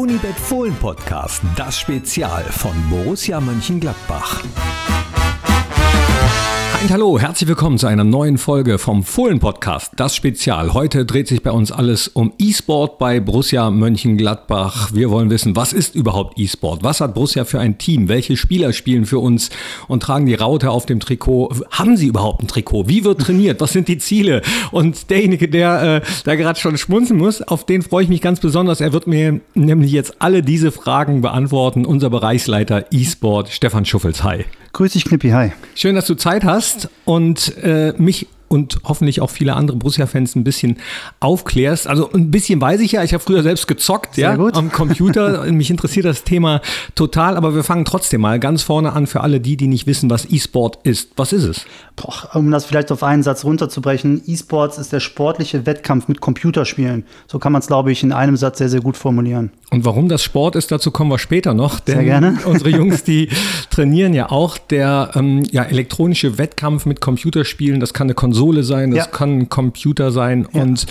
Unibet Fohlen Podcast, das Spezial von Borussia Mönchengladbach. Und hallo, herzlich willkommen zu einer neuen Folge vom Fohlen Podcast, das Spezial. Heute dreht sich bei uns alles um E-Sport bei Borussia Mönchengladbach. Wir wollen wissen, was ist überhaupt E-Sport? Was hat Borussia für ein Team? Welche Spieler spielen für uns und tragen die Raute auf dem Trikot? Haben sie überhaupt ein Trikot? Wie wird trainiert? Was sind die Ziele? Und derjenige, der äh, da gerade schon schmunzen muss, auf den freue ich mich ganz besonders. Er wird mir nämlich jetzt alle diese Fragen beantworten. Unser Bereichsleiter E-Sport, Stefan Schuffels. Hi. Grüß dich, Knippi. Hi. Schön, dass du Zeit hast und äh, mich und hoffentlich auch viele andere Borussia-Fans ein bisschen aufklärst. Also ein bisschen weiß ich ja, ich habe früher selbst gezockt, Sehr ja, gut. am Computer. Mich interessiert das Thema total, aber wir fangen trotzdem mal ganz vorne an für alle die, die nicht wissen, was E-Sport ist. Was ist es? Boah, um das vielleicht auf einen Satz runterzubrechen, E-Sports ist der sportliche Wettkampf mit Computerspielen. So kann man es, glaube ich, in einem Satz sehr, sehr gut formulieren. Und warum das Sport ist, dazu kommen wir später noch. Denn sehr gerne. unsere Jungs, die trainieren ja auch. Der ähm, ja, elektronische Wettkampf mit Computerspielen, das kann eine Konsole Konsole sein, das ja. kann ein Computer sein. Ja. Und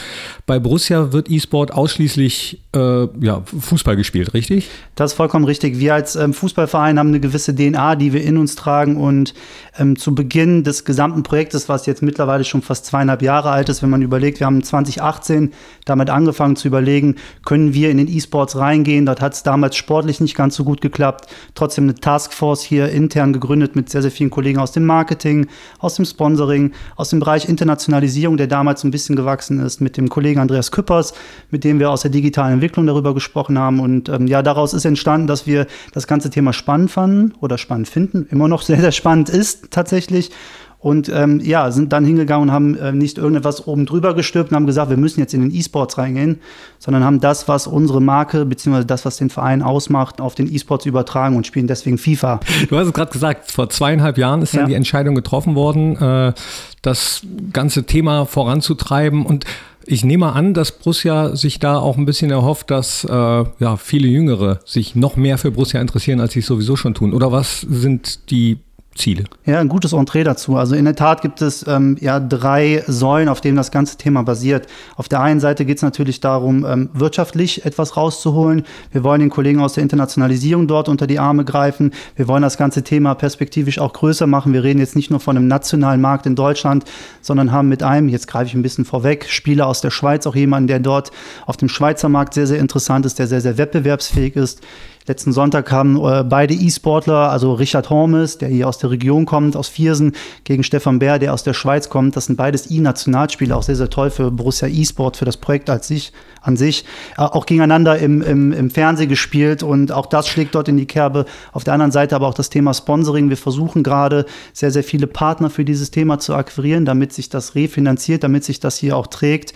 bei Borussia wird E-Sport ausschließlich äh, ja, Fußball gespielt, richtig? Das ist vollkommen richtig. Wir als ähm, Fußballverein haben eine gewisse DNA, die wir in uns tragen. Und ähm, zu Beginn des gesamten Projektes, was jetzt mittlerweile schon fast zweieinhalb Jahre alt ist, wenn man überlegt, wir haben 2018 damit angefangen zu überlegen, können wir in den E-Sports reingehen. Dort hat es damals sportlich nicht ganz so gut geklappt. Trotzdem eine Taskforce hier intern gegründet mit sehr, sehr vielen Kollegen aus dem Marketing, aus dem Sponsoring, aus dem Bereich Bereich Internationalisierung, der damals ein bisschen gewachsen ist, mit dem Kollegen Andreas Küppers, mit dem wir aus der digitalen Entwicklung darüber gesprochen haben. Und ähm, ja, daraus ist entstanden, dass wir das ganze Thema spannend fanden oder spannend finden, immer noch sehr, sehr spannend ist tatsächlich und ähm, ja, sind dann hingegangen und haben äh, nicht irgendetwas oben drüber gestülpt und haben gesagt, wir müssen jetzt in den E-Sports reingehen, sondern haben das, was unsere Marke bzw. das, was den Verein ausmacht, auf den E-Sports übertragen und spielen deswegen FIFA. Du hast es gerade gesagt, vor zweieinhalb Jahren ist ja. dann die Entscheidung getroffen worden, äh, das ganze Thema voranzutreiben und ich nehme an, dass Borussia sich da auch ein bisschen erhofft, dass äh, ja, viele Jüngere sich noch mehr für Borussia interessieren, als sie es sowieso schon tun. Oder was sind die Ziele? Ja, ein gutes Entree dazu. Also in der Tat gibt es ähm, ja drei Säulen, auf denen das ganze Thema basiert. Auf der einen Seite geht es natürlich darum, ähm, wirtschaftlich etwas rauszuholen. Wir wollen den Kollegen aus der Internationalisierung dort unter die Arme greifen. Wir wollen das ganze Thema perspektivisch auch größer machen. Wir reden jetzt nicht nur von einem nationalen Markt in Deutschland, sondern haben mit einem, jetzt greife ich ein bisschen vorweg, Spieler aus der Schweiz, auch jemanden, der dort auf dem Schweizer Markt sehr, sehr interessant ist, der sehr, sehr wettbewerbsfähig ist. Letzten Sonntag haben äh, beide E-Sportler, also Richard Hormes, der hier aus der Region kommt, aus Viersen, gegen Stefan Bär, der aus der Schweiz kommt. Das sind beides E-Nationalspieler, auch sehr, sehr toll für Borussia E-Sport, für das Projekt als sich, an sich. Äh, auch gegeneinander im, im, im Fernsehen gespielt und auch das schlägt dort in die Kerbe. Auf der anderen Seite aber auch das Thema Sponsoring. Wir versuchen gerade sehr, sehr viele Partner für dieses Thema zu akquirieren, damit sich das refinanziert, damit sich das hier auch trägt.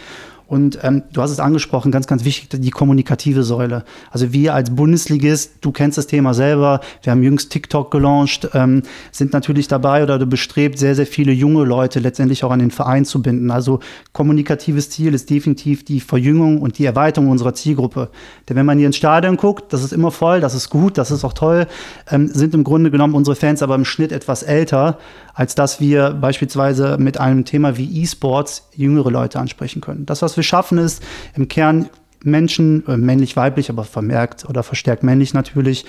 Und ähm, du hast es angesprochen, ganz, ganz wichtig, die kommunikative Säule. Also wir als Bundesligist, du kennst das Thema selber, wir haben jüngst TikTok gelauncht, ähm, sind natürlich dabei oder bestrebt, sehr, sehr viele junge Leute letztendlich auch an den Verein zu binden. Also kommunikatives Ziel ist definitiv die Verjüngung und die Erweiterung unserer Zielgruppe. Denn wenn man hier ins Stadion guckt, das ist immer voll, das ist gut, das ist auch toll, ähm, sind im Grunde genommen unsere Fans aber im Schnitt etwas älter, als dass wir beispielsweise mit einem Thema wie E-Sports jüngere Leute ansprechen können. Das, was wir schaffen, ist im Kern Menschen, äh, männlich-weiblich, aber vermerkt oder verstärkt männlich natürlich,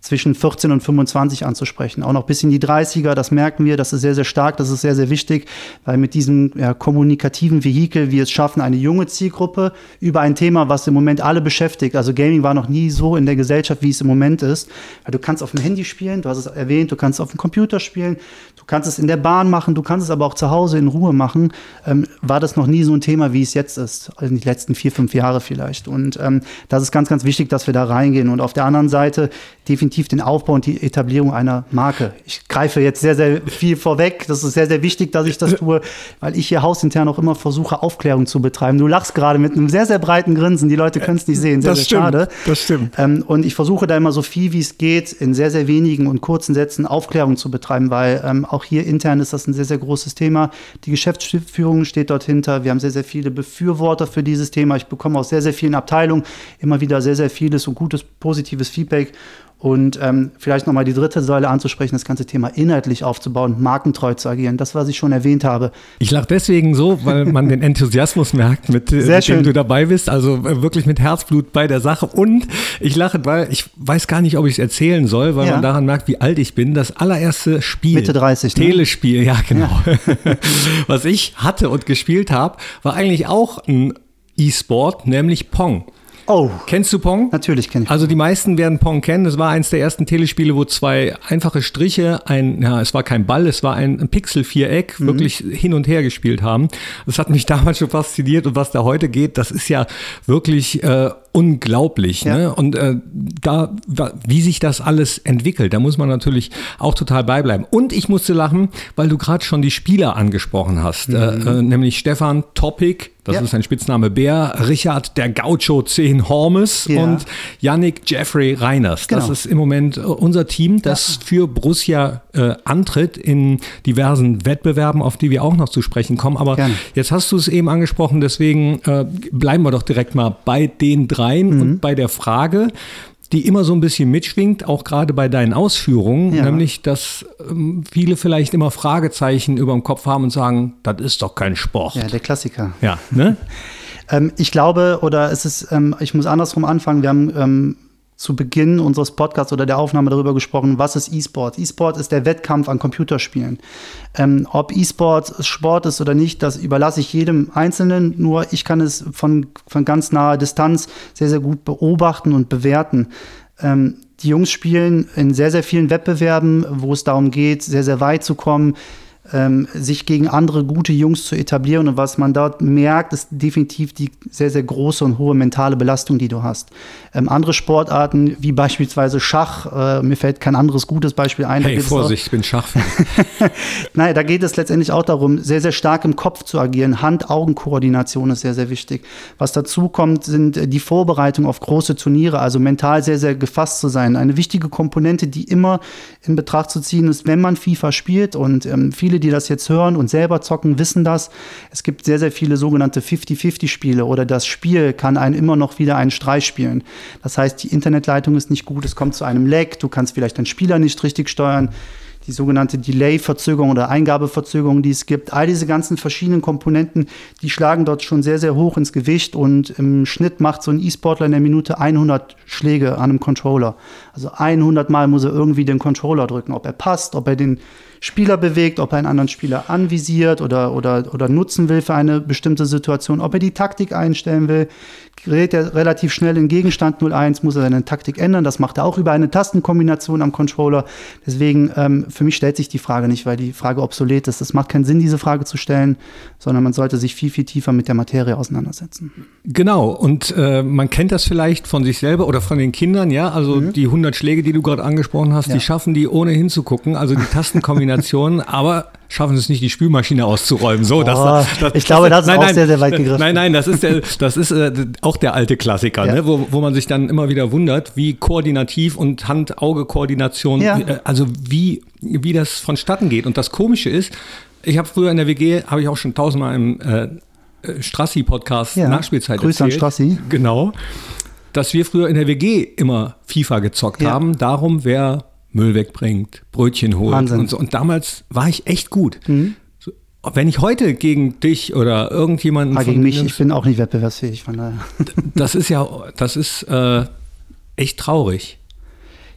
zwischen 14 und 25 anzusprechen. Auch noch bis in die 30er, das merken wir, das ist sehr, sehr stark, das ist sehr, sehr wichtig, weil mit diesem ja, kommunikativen Vehikel wir es schaffen, eine junge Zielgruppe über ein Thema, was im Moment alle beschäftigt. Also Gaming war noch nie so in der Gesellschaft, wie es im Moment ist. Weil du kannst auf dem Handy spielen, du hast es erwähnt, du kannst auf dem Computer spielen, du kannst es in der Bahn machen, du kannst es aber auch zu Hause in Ruhe machen. Ähm, war das noch nie so ein Thema, wie es jetzt ist, in den letzten vier, fünf Jahre vielleicht. Und ähm, das ist ganz, ganz wichtig, dass wir da reingehen. Und auf der anderen Seite definitiv definitiv den Aufbau und die Etablierung einer Marke. Ich greife jetzt sehr, sehr viel vorweg. Das ist sehr, sehr wichtig, dass ich das tue, weil ich hier hausintern auch immer versuche, Aufklärung zu betreiben. Du lachst gerade mit einem sehr, sehr breiten Grinsen. Die Leute können es nicht sehen. Sehr, das sehr stimmt, schade. Das stimmt. Ähm, und ich versuche da immer so viel wie es geht, in sehr, sehr wenigen und kurzen Sätzen Aufklärung zu betreiben, weil ähm, auch hier intern ist das ein sehr, sehr großes Thema. Die Geschäftsführung steht dort hinter. Wir haben sehr, sehr viele Befürworter für dieses Thema. Ich bekomme aus sehr, sehr vielen Abteilungen immer wieder sehr, sehr vieles und gutes, positives Feedback. Und ähm, vielleicht nochmal die dritte Säule anzusprechen, das ganze Thema inhaltlich aufzubauen, markentreu zu agieren. Das, was ich schon erwähnt habe. Ich lache deswegen so, weil man den Enthusiasmus merkt, mit, äh, mit dem du dabei bist. Also äh, wirklich mit Herzblut bei der Sache. Und ich lache, weil ich weiß gar nicht, ob ich es erzählen soll, weil ja. man daran merkt, wie alt ich bin. Das allererste Spiel. Mitte 30. Ne? Telespiel, ja, genau. Ja. was ich hatte und gespielt habe, war eigentlich auch ein E-Sport, nämlich Pong. Oh. Kennst du Pong? Natürlich kenne ich. Also die meisten werden Pong kennen. Das war eins der ersten Telespiele, wo zwei einfache Striche, ein, ja, es war kein Ball, es war ein, ein Pixel-Viereck, mhm. wirklich hin und her gespielt haben. Das hat mich damals schon fasziniert und was da heute geht, das ist ja wirklich äh, unglaublich. Ja. Ne? Und äh, da, wie sich das alles entwickelt, da muss man natürlich auch total beibleiben. Und ich musste lachen, weil du gerade schon die Spieler angesprochen hast, äh, mhm. äh, nämlich Stefan Topic, das ja. ist sein Spitzname Bär, Richard der Gaucho 10 Hormes ja. und Yannick Jeffrey Reiners. Genau. Das ist im Moment äh, unser Team, das ja. für Borussia äh, antritt in diversen Wettbewerben, auf die wir auch noch zu sprechen kommen. Aber Gerne. jetzt hast du es eben angesprochen, deswegen äh, bleiben wir doch direkt mal bei den dreien mhm. und bei der Frage, die immer so ein bisschen mitschwingt, auch gerade bei deinen Ausführungen, ja. nämlich, dass ähm, viele vielleicht immer Fragezeichen über dem Kopf haben und sagen, das ist doch kein Sport. Ja, der Klassiker. Ja, ne? ähm, ich glaube, oder es ist, ähm, ich muss andersrum anfangen, wir haben ähm, zu Beginn unseres Podcasts oder der Aufnahme darüber gesprochen, was ist E-Sport? E-Sport ist der Wettkampf an Computerspielen. Ähm, ob E-Sport Sport ist oder nicht, das überlasse ich jedem Einzelnen. Nur ich kann es von, von ganz naher Distanz sehr, sehr gut beobachten und bewerten. Ähm, die Jungs spielen in sehr, sehr vielen Wettbewerben, wo es darum geht, sehr, sehr weit zu kommen ähm, sich gegen andere gute Jungs zu etablieren. Und was man dort merkt, ist definitiv die sehr, sehr große und hohe mentale Belastung, die du hast. Ähm, andere Sportarten, wie beispielsweise Schach, äh, mir fällt kein anderes gutes Beispiel ein. Hey, Vorsicht, ich bin Schachfan. Nein, da geht es letztendlich auch darum, sehr, sehr stark im Kopf zu agieren. Hand-Augen-Koordination ist sehr, sehr wichtig. Was dazu kommt, sind die Vorbereitung auf große Turniere, also mental sehr, sehr gefasst zu sein. Eine wichtige Komponente, die immer in Betracht zu ziehen ist, wenn man FIFA spielt und ähm, viele viele, die das jetzt hören und selber zocken, wissen das. Es gibt sehr, sehr viele sogenannte 50-50-Spiele oder das Spiel kann einen immer noch wieder einen Streich spielen. Das heißt, die Internetleitung ist nicht gut, es kommt zu einem Lag, du kannst vielleicht deinen Spieler nicht richtig steuern die sogenannte Delay-Verzögerung oder Eingabeverzögerung, die es gibt. All diese ganzen verschiedenen Komponenten, die schlagen dort schon sehr, sehr hoch ins Gewicht und im Schnitt macht so ein E-Sportler in der Minute 100 Schläge an einem Controller. Also 100 Mal muss er irgendwie den Controller drücken, ob er passt, ob er den Spieler bewegt, ob er einen anderen Spieler anvisiert oder, oder, oder nutzen will für eine bestimmte Situation, ob er die Taktik einstellen will. Gerät er relativ schnell in Gegenstand 01, muss er seine Taktik ändern. Das macht er auch über eine Tastenkombination am Controller. Deswegen, ähm, für mich stellt sich die Frage nicht, weil die Frage obsolet ist. Es macht keinen Sinn, diese Frage zu stellen, sondern man sollte sich viel, viel tiefer mit der Materie auseinandersetzen. Genau, und äh, man kennt das vielleicht von sich selber oder von den Kindern, ja. Also mhm. die 100 Schläge, die du gerade angesprochen hast, ja. die schaffen die ohne hinzugucken. Also die Tastenkombination Kombinationen, aber schaffen es nicht, die Spülmaschine auszuräumen. So, oh, das, das, ich glaube, das ist nein, auch nein, sehr, sehr weit gegriffen. Nein, nein, das ist, der, das ist äh, auch der alte Klassiker, ja. ne? wo, wo man sich dann immer wieder wundert, wie koordinativ und Hand-Auge-Koordination, ja. äh, also wie, wie das vonstatten geht. Und das Komische ist, ich habe früher in der WG, habe ich auch schon tausendmal im äh, äh, Strassi-Podcast ja. Nachspielzeit Grüße erzählt. an Strassi. Genau. Dass wir früher in der WG immer FIFA gezockt haben, darum, wer Müll wegbringt, Brötchen holt Wahnsinn. und so. Und damals war ich echt gut. Mhm. So, wenn ich heute gegen dich oder irgendjemanden. Ah, gegen mich, ich bin auch nicht wettbewerbsfähig, von daher. Das ist ja, das ist äh, echt traurig.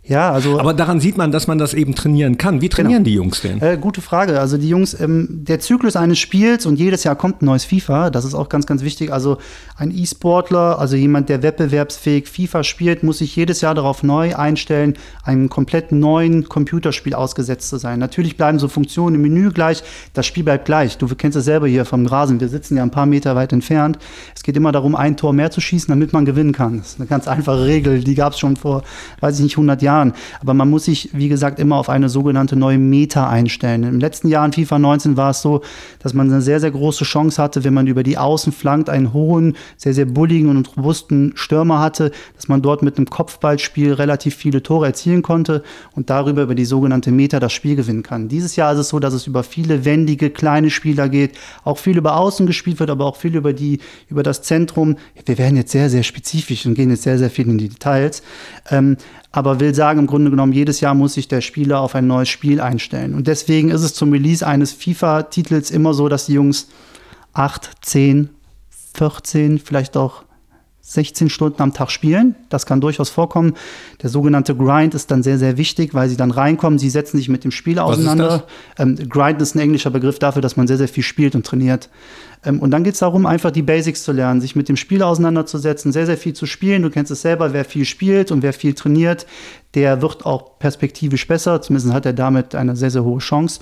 Ja, also. Aber daran sieht man, dass man das eben trainieren kann. Wie trainieren genau. die Jungs denn? Äh, gute Frage. Also die Jungs, ähm, der Zyklus eines Spiels und jedes Jahr kommt ein neues FIFA. Das ist auch ganz, ganz wichtig. Also ein E-Sportler, also jemand, der wettbewerbsfähig FIFA spielt, muss sich jedes Jahr darauf neu einstellen, einem komplett neuen Computerspiel ausgesetzt zu sein. Natürlich bleiben so Funktionen im Menü gleich. Das Spiel bleibt gleich. Du kennst es selber hier vom Rasen. Wir sitzen ja ein paar Meter weit entfernt. Es geht immer darum, ein Tor mehr zu schießen, damit man gewinnen kann. Das ist eine ganz einfache Regel. Die gab es schon vor, weiß ich nicht, 100 Jahren. Jahren. Aber man muss sich, wie gesagt, immer auf eine sogenannte neue Meta einstellen. Im letzten Jahr in FIFA 19 war es so, dass man eine sehr, sehr große Chance hatte, wenn man über die Außen flankt, einen hohen, sehr, sehr bulligen und robusten Stürmer hatte, dass man dort mit einem Kopfballspiel relativ viele Tore erzielen konnte und darüber über die sogenannte Meta das Spiel gewinnen kann. Dieses Jahr ist es so, dass es über viele wendige, kleine Spieler geht, auch viel über Außen gespielt wird, aber auch viel über die, über das Zentrum. Wir werden jetzt sehr, sehr spezifisch und gehen jetzt sehr, sehr viel in die Details. Ähm, aber will sagen im Grunde genommen, jedes Jahr muss sich der Spieler auf ein neues Spiel einstellen. Und deswegen ist es zum Release eines FIFA-Titels immer so, dass die Jungs 8, 10, 14, vielleicht auch 16 Stunden am Tag spielen. Das kann durchaus vorkommen. Der sogenannte Grind ist dann sehr, sehr wichtig, weil sie dann reinkommen. Sie setzen sich mit dem Spiel auseinander. Ist ähm, Grind ist ein englischer Begriff dafür, dass man sehr, sehr viel spielt und trainiert. Ähm, und dann geht es darum, einfach die Basics zu lernen, sich mit dem Spiel auseinanderzusetzen, sehr, sehr viel zu spielen. Du kennst es selber, wer viel spielt und wer viel trainiert, der wird auch perspektivisch besser. Zumindest hat er damit eine sehr, sehr hohe Chance.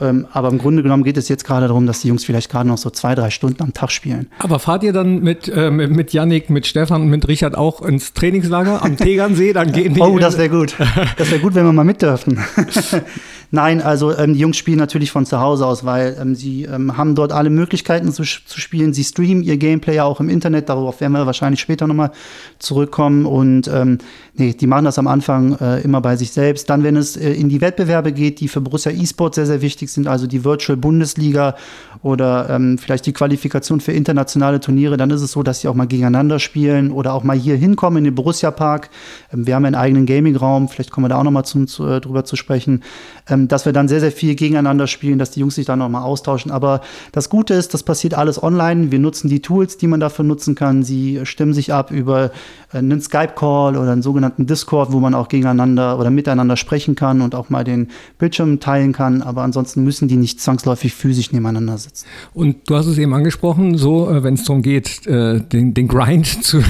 Ähm, aber im Grunde genommen geht es jetzt gerade darum, dass die Jungs vielleicht gerade noch so zwei, drei Stunden am Tag spielen. Aber fahrt ihr dann mit, äh, mit Yannick, mit Stefan und mit Richard auch ins Trainingslager am Tegernsee? Dann gehen die. Oh, das wäre gut. Das wäre gut, wenn wir mal mit dürfen. Nein, also ähm, die Jungs spielen natürlich von zu Hause aus, weil ähm, sie ähm, haben dort alle Möglichkeiten zu, zu spielen. Sie streamen ihr Gameplay ja auch im Internet, darauf werden wir wahrscheinlich später nochmal zurückkommen. Und ähm, nee, die machen das am Anfang äh, immer bei sich selbst. Dann, wenn es äh, in die Wettbewerbe geht, die für Borussia eSport sehr, sehr wichtig sind, also die Virtual Bundesliga oder ähm, vielleicht die Qualifikation für internationale Turniere, dann ist es so, dass sie auch mal gegeneinander spielen oder auch mal hier hinkommen in den Borussia Park. Ähm, wir haben einen eigenen Gaming-Raum, vielleicht kommen wir da auch nochmal zu, äh, drüber zu sprechen ähm, dass wir dann sehr, sehr viel gegeneinander spielen, dass die Jungs sich dann nochmal austauschen. Aber das Gute ist, das passiert alles online. Wir nutzen die Tools, die man dafür nutzen kann. Sie stimmen sich ab über äh, einen Skype-Call oder einen sogenannten Discord, wo man auch gegeneinander oder miteinander sprechen kann und auch mal den Bildschirm teilen kann. Aber ansonsten müssen die nicht zwangsläufig physisch nebeneinander sitzen. Und du hast es eben angesprochen, so äh, wenn es darum geht, äh, den, den Grind zu,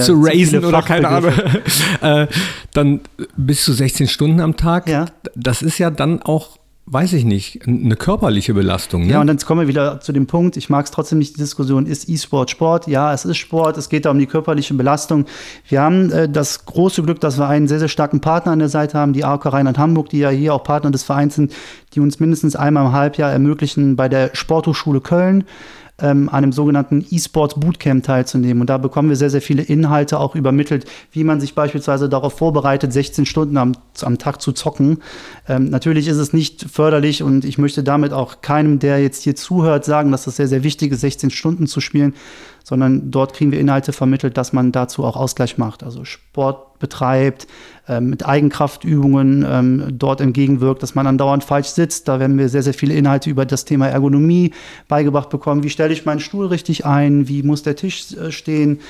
zu raisen oder keine Ahnung, dann bis zu 16 Stunden am Tag. Ja das ist ja dann auch weiß ich nicht, eine körperliche Belastung. Ne? Ja, und dann kommen wir wieder zu dem Punkt, ich mag es trotzdem nicht, die Diskussion, ist E-Sport Sport? Ja, es ist Sport, es geht da um die körperliche Belastung. Wir haben äh, das große Glück, dass wir einen sehr, sehr starken Partner an der Seite haben, die AOK Rheinland Hamburg, die ja hier auch Partner des Vereins sind, die uns mindestens einmal im Halbjahr ermöglichen, bei der Sporthochschule Köln ähm, an einem sogenannten E-Sports Bootcamp teilzunehmen. Und da bekommen wir sehr, sehr viele Inhalte auch übermittelt, wie man sich beispielsweise darauf vorbereitet, 16 Stunden am, am Tag zu zocken. Ähm, natürlich ist es nicht förderlich und ich möchte damit auch keinem, der jetzt hier zuhört, sagen, dass das sehr, sehr wichtig ist, 16 Stunden zu spielen sondern dort kriegen wir Inhalte vermittelt, dass man dazu auch Ausgleich macht. Also Sport betreibt, äh, mit Eigenkraftübungen ähm, dort entgegenwirkt, dass man andauernd falsch sitzt. Da werden wir sehr, sehr viele Inhalte über das Thema Ergonomie beigebracht bekommen. Wie stelle ich meinen Stuhl richtig ein? Wie muss der Tisch äh, stehen?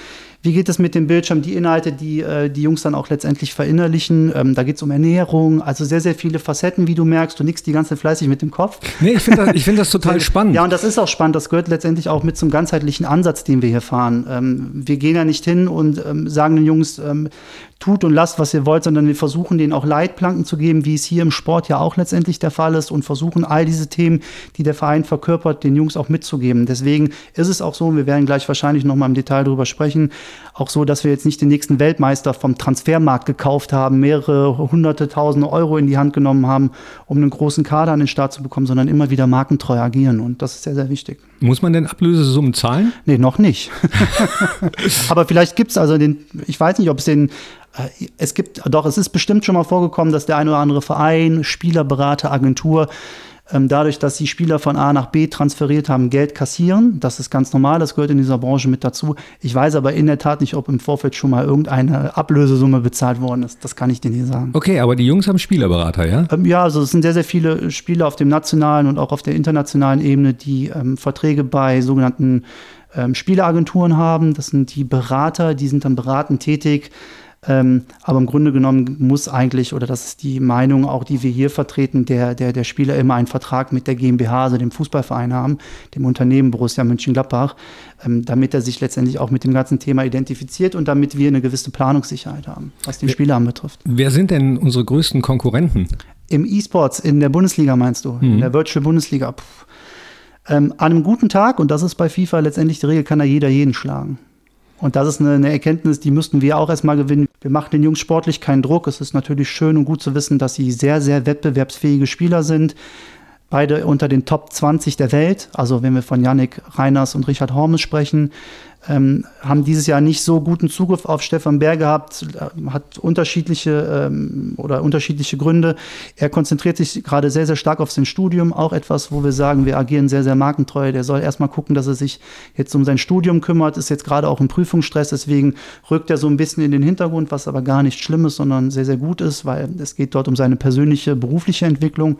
Wie geht es mit dem Bildschirm? Die Inhalte, die äh, die Jungs dann auch letztendlich verinnerlichen. Ähm, da geht es um Ernährung, also sehr, sehr viele Facetten, wie du merkst. Du nickst die ganze Zeit fleißig mit dem Kopf. Nee, ich finde das, find das total spannend. Ja, und das ist auch spannend. Das gehört letztendlich auch mit zum ganzheitlichen Ansatz, den wir hier fahren. Ähm, wir gehen ja nicht hin und ähm, sagen den Jungs, ähm, tut und lasst, was ihr wollt, sondern wir versuchen denen auch Leitplanken zu geben, wie es hier im Sport ja auch letztendlich der Fall ist und versuchen all diese Themen, die der Verein verkörpert, den Jungs auch mitzugeben. Deswegen ist es auch so, wir werden gleich wahrscheinlich noch mal im Detail darüber sprechen, auch so, dass wir jetzt nicht den nächsten Weltmeister vom Transfermarkt gekauft haben, mehrere hunderte, tausende Euro in die Hand genommen haben, um einen großen Kader an den Start zu bekommen, sondern immer wieder markentreu agieren und das ist sehr, sehr wichtig. Muss man denn Ablösesummen zahlen? Nee, noch nicht. Aber vielleicht gibt es also den, ich weiß nicht, ob es den äh, es gibt, doch, es ist bestimmt schon mal vorgekommen, dass der ein oder andere Verein, Spielerberater, Agentur, dadurch, dass sie Spieler von A nach B transferiert haben, Geld kassieren. Das ist ganz normal, das gehört in dieser Branche mit dazu. Ich weiß aber in der Tat nicht, ob im Vorfeld schon mal irgendeine Ablösesumme bezahlt worden ist. Das kann ich dir nicht sagen. Okay, aber die Jungs haben Spielerberater, ja? Ähm, ja, also es sind sehr, sehr viele Spieler auf dem nationalen und auch auf der internationalen Ebene, die ähm, Verträge bei sogenannten ähm, Spieleagenturen haben. Das sind die Berater, die sind dann beratend tätig ähm, aber im Grunde genommen muss eigentlich, oder das ist die Meinung auch, die wir hier vertreten, der, der, der Spieler immer einen Vertrag mit der GmbH, also dem Fußballverein haben, dem Unternehmen Borussia Mönchengladbach, ähm, damit er sich letztendlich auch mit dem ganzen Thema identifiziert und damit wir eine gewisse Planungssicherheit haben, was den Spieler anbetrifft. Wer sind denn unsere größten Konkurrenten? Im E-Sports, in der Bundesliga meinst du, mhm. in der Virtual Bundesliga. Ähm, an einem guten Tag, und das ist bei FIFA letztendlich die Regel, kann da jeder jeden schlagen. Und das ist eine, eine, Erkenntnis, die müssten wir auch erstmal gewinnen. Wir machen den Jungs sportlich keinen Druck. Es ist natürlich schön und gut zu wissen, dass sie sehr, sehr wettbewerbsfähige Spieler sind. Beide unter den Top 20 der Welt. Also wenn wir von Yannick Reiners und Richard Hormes sprechen. Ähm, haben dieses Jahr nicht so guten Zugriff auf Stefan Bär gehabt, hat unterschiedliche ähm, oder unterschiedliche Gründe. Er konzentriert sich gerade sehr, sehr stark auf sein Studium, auch etwas, wo wir sagen, wir agieren sehr, sehr markentreu. Der soll erstmal gucken, dass er sich jetzt um sein Studium kümmert, ist jetzt gerade auch im Prüfungsstress, deswegen rückt er so ein bisschen in den Hintergrund, was aber gar nicht schlimm ist, sondern sehr, sehr gut ist, weil es geht dort um seine persönliche berufliche Entwicklung.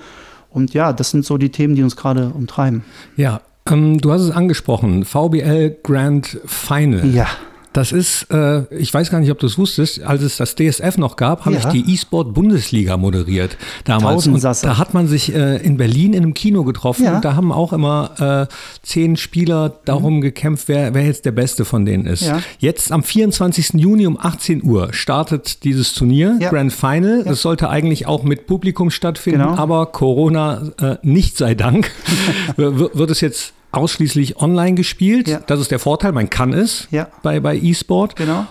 Und ja, das sind so die Themen, die uns gerade umtreiben. Ja, ähm, du hast es angesprochen, VBL Grand Final. Ja. Das ist, äh, ich weiß gar nicht, ob du es wusstest, als es das DSF noch gab, habe Ja. ich die E-Sport-Bundesliga moderiert damals. Und da hat man sich äh, in Berlin in einem Kino getroffen Ja. und da haben auch immer äh, zehn Spieler darum gekämpft, wer, wer jetzt der Beste von denen ist. Ja. Jetzt am 24. Juni um 18 Uhr startet dieses Turnier. Grand Final. Das sollte eigentlich auch mit Publikum stattfinden, Genau. aber Corona äh, nicht sei Dank, wird es jetzt ausschließlich online gespielt. Ja. Das ist der Vorteil, man kann es Ja. bei, bei E-Sport. Genau.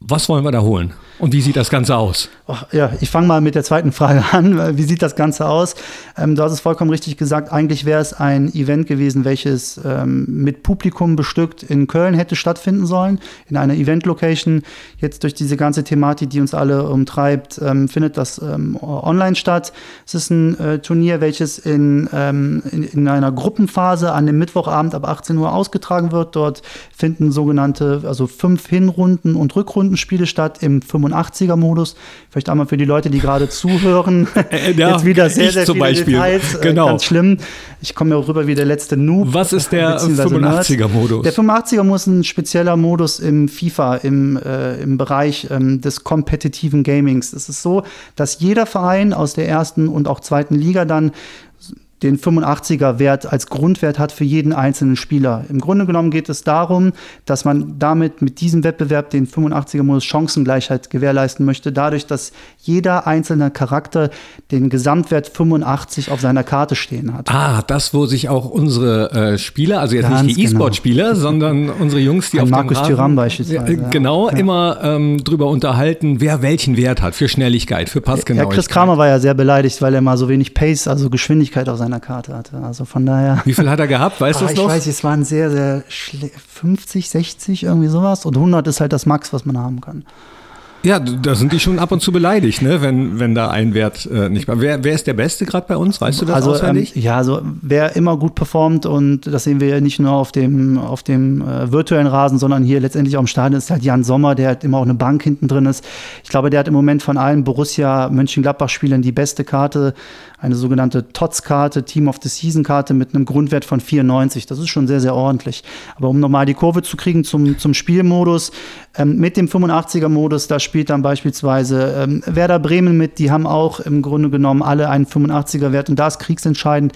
Was wollen wir da holen? Und wie sieht das Ganze aus? Ach, ja, ich fange mal mit der zweiten Frage an. Wie sieht das Ganze aus? Ähm, du hast es vollkommen richtig gesagt. Eigentlich wäre es ein Event gewesen, welches ähm, mit Publikum bestückt in Köln hätte stattfinden sollen, in einer Event-Location. Jetzt durch diese ganze Thematik, die uns alle umtreibt, ähm, findet das ähm, online statt. Es ist ein äh, Turnier, welches in, ähm, in, in einer Gruppenphase an dem Mittwochabend ab 18 Uhr ausgetragen wird. Dort finden sogenannte, also fünf Hinrunden- und Rückrundenspiele statt im 85er-Modus. Vielleicht einmal für die Leute, die gerade zuhören. Äh, ja, Jetzt wieder sehr, sehr zum viele Beispiel. Details. Äh, Genau. Ganz schlimm. Ich komme ja auch rüber wie der letzte Noob. Was ist der beziehungsweise Nerd. 85er-Modus? Der 85er-Modus ist ein spezieller Modus im FIFA, im, äh, im Bereich ähm, des kompetitiven Gamings. Es ist so, dass jeder Verein aus der ersten und auch zweiten Liga dann den 85er-Wert als Grundwert hat für jeden einzelnen Spieler. Im Grunde genommen geht es darum, dass man damit mit diesem Wettbewerb den 85er-Modus Chancengleichheit gewährleisten möchte, dadurch, dass jeder einzelne Charakter den Gesamtwert 85 auf seiner Karte stehen hat. Ah, das, wo sich auch unsere äh, Spieler, also jetzt Ganz nicht die genau. E-Sport-Spieler, sondern unsere Jungs, die Ein auf Markus dem Rasen, Thuram beispielsweise, Ja, ja. Genau, immer ähm, drüber unterhalten, wer welchen Wert hat für Schnelligkeit, für Ja, Passgenauigkeit. Chris Kramer war ja sehr beleidigt, weil er mal so wenig Pace, also Geschwindigkeit auf seiner Karte hatte. Also von daher. Wie viel hat er gehabt, weißt du Ah, ich noch? weiß, es waren sehr, sehr schle- 50, 60, irgendwie sowas. Und 100 ist halt das Max, was man haben kann. Ja, da sind die schon ab und zu beleidigt, ne? wenn, wenn da ein Wert äh, nicht war. Wer, wer ist der Beste gerade bei uns? Weißt du das also, ähm, auswendig? ja, also wer immer gut performt und das sehen wir ja nicht nur auf dem, auf dem äh, virtuellen Rasen, sondern hier letztendlich auch im Stadion ist halt Jan Sommer, der halt immer auch eine Bank hinten drin ist. Ich glaube, der hat im Moment von allen Borussia Mönchengladbach-Spielern die beste Karte, eine sogenannte TOTS-Karte, Team of the Season-Karte mit einem Grundwert von 94. Das ist schon sehr, sehr ordentlich. Aber um nochmal die Kurve zu kriegen zum, zum Spielmodus, ähm, mit dem 85er-Modus, da spielt dann beispielsweise ähm, Werder Bremen mit, die haben auch im Grunde genommen alle einen 85er-Wert und da ist kriegsentscheidend,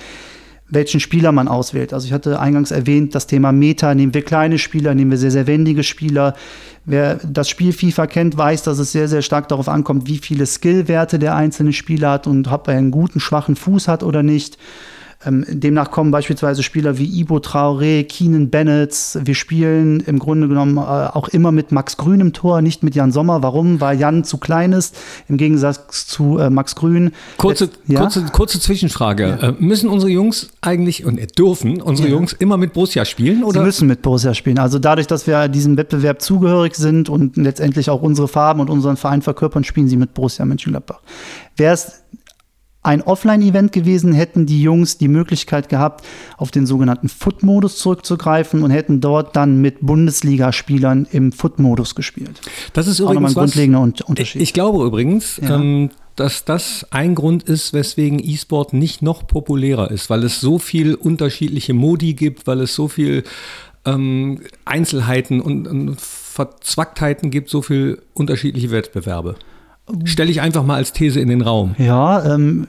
welchen Spieler man auswählt. Also ich hatte eingangs erwähnt, das Thema Meta, nehmen wir kleine Spieler, nehmen wir sehr, sehr wendige Spieler. Wer das Spiel FIFA kennt, weiß, dass es sehr, sehr stark darauf ankommt, wie viele Skillwerte der einzelne Spieler hat und ob er einen guten, schwachen Fuß hat oder nicht. Ähm, demnach kommen beispielsweise Spieler wie Ibo Traoré, Keenan Bennett. Wir spielen im Grunde genommen äh, auch immer mit Max Grün im Tor, nicht mit Jan Sommer. Warum? Weil Jan zu klein ist, im Gegensatz zu äh, Max Grün. Kurze, ja? kurze, kurze Zwischenfrage. Äh, müssen unsere Jungs eigentlich, und dürfen unsere Ja. Jungs immer mit Borussia spielen? Sie Oder? müssen mit Borussia spielen. Also dadurch, dass wir diesem Wettbewerb zugehörig sind und letztendlich auch unsere Farben und unseren Verein verkörpern, spielen sie mit Borussia Mönchengladbach. Wäre es ein Offline-Event gewesen, hätten die Jungs die Möglichkeit gehabt, auf den sogenannten Foot-Modus zurückzugreifen und hätten dort dann mit Bundesligaspielern im Foot-Modus gespielt. Das ist Auch übrigens ein was, grundlegender Un- Unterschied. Ich glaube übrigens, Ja. ähm, dass das ein Grund ist, weswegen E-Sport nicht noch populärer ist, weil es so viel unterschiedliche Modi gibt, weil es so viel ähm, Einzelheiten und, und Verzwacktheiten gibt, so viel unterschiedliche Wettbewerbe. Stelle ich einfach mal als These in den Raum. Ja, ähm,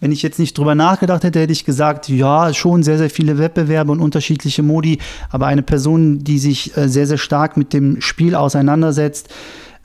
wenn ich jetzt nicht drüber nachgedacht hätte, hätte ich gesagt, ja, schon sehr, sehr viele Wettbewerbe und unterschiedliche Modi, aber eine Person, die sich äh, sehr, sehr stark mit dem Spiel auseinandersetzt,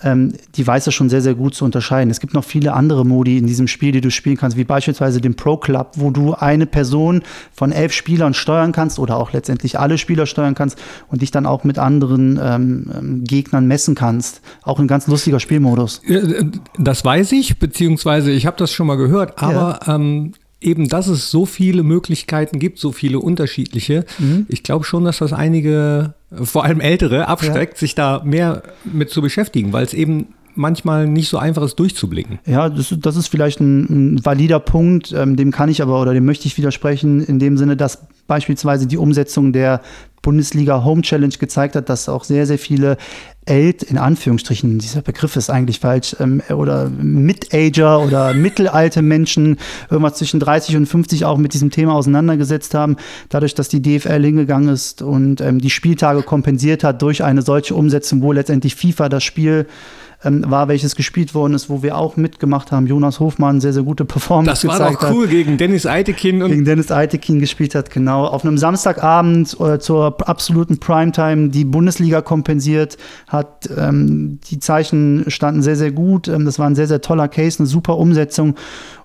ähm, die weiß das schon sehr, sehr gut zu unterscheiden. Es gibt noch viele andere Modi in diesem Spiel, die du spielen kannst, wie beispielsweise den Pro Club, wo du eine Person von elf Spielern steuern kannst oder auch letztendlich alle Spieler steuern kannst und dich dann auch mit anderen ähm, ähm, Gegnern messen kannst. Auch ein ganz lustiger Spielmodus. Äh, Das weiß ich, beziehungsweise ich habe das schon mal gehört, aber ähm, eben, dass es so viele Möglichkeiten gibt, so viele unterschiedliche. Mhm. Ich glaube schon, dass das einige, vor allem Ältere, absteckt, ja. sich da mehr mit zu beschäftigen, weil es eben manchmal nicht so einfach ist, durchzublicken. Ja, das, das ist vielleicht ein, ein valider Punkt, ähm, dem kann ich aber oder dem möchte ich widersprechen, in dem Sinne, dass beispielsweise die Umsetzung der Bundesliga Home Challenge gezeigt hat, dass auch sehr, sehr viele Elt, in Anführungsstrichen, dieser Begriff ist eigentlich falsch, ähm, oder Mid-Ager oder mittelalte Menschen, irgendwas zwischen 30 und 50 auch mit diesem Thema auseinandergesetzt haben. Dadurch, dass die DFL hingegangen ist und ähm, die Spieltage kompensiert hat durch eine solche Umsetzung, wo letztendlich FIFA das Spiel ähm, war, welches gespielt worden ist, wo wir auch mitgemacht haben. Jonas Hofmann sehr, sehr gute Performance Das war doch cool, hat. gegen Dennis Eitekin. Und gegen Dennis Eitekin gespielt hat, genau. Auf einem Samstagabend äh, zur absoluten Primetime die Bundesliga kompensiert hat. Ähm, die Zeichen standen sehr, sehr gut. Ähm, das war ein sehr, sehr toller Case, eine super Umsetzung.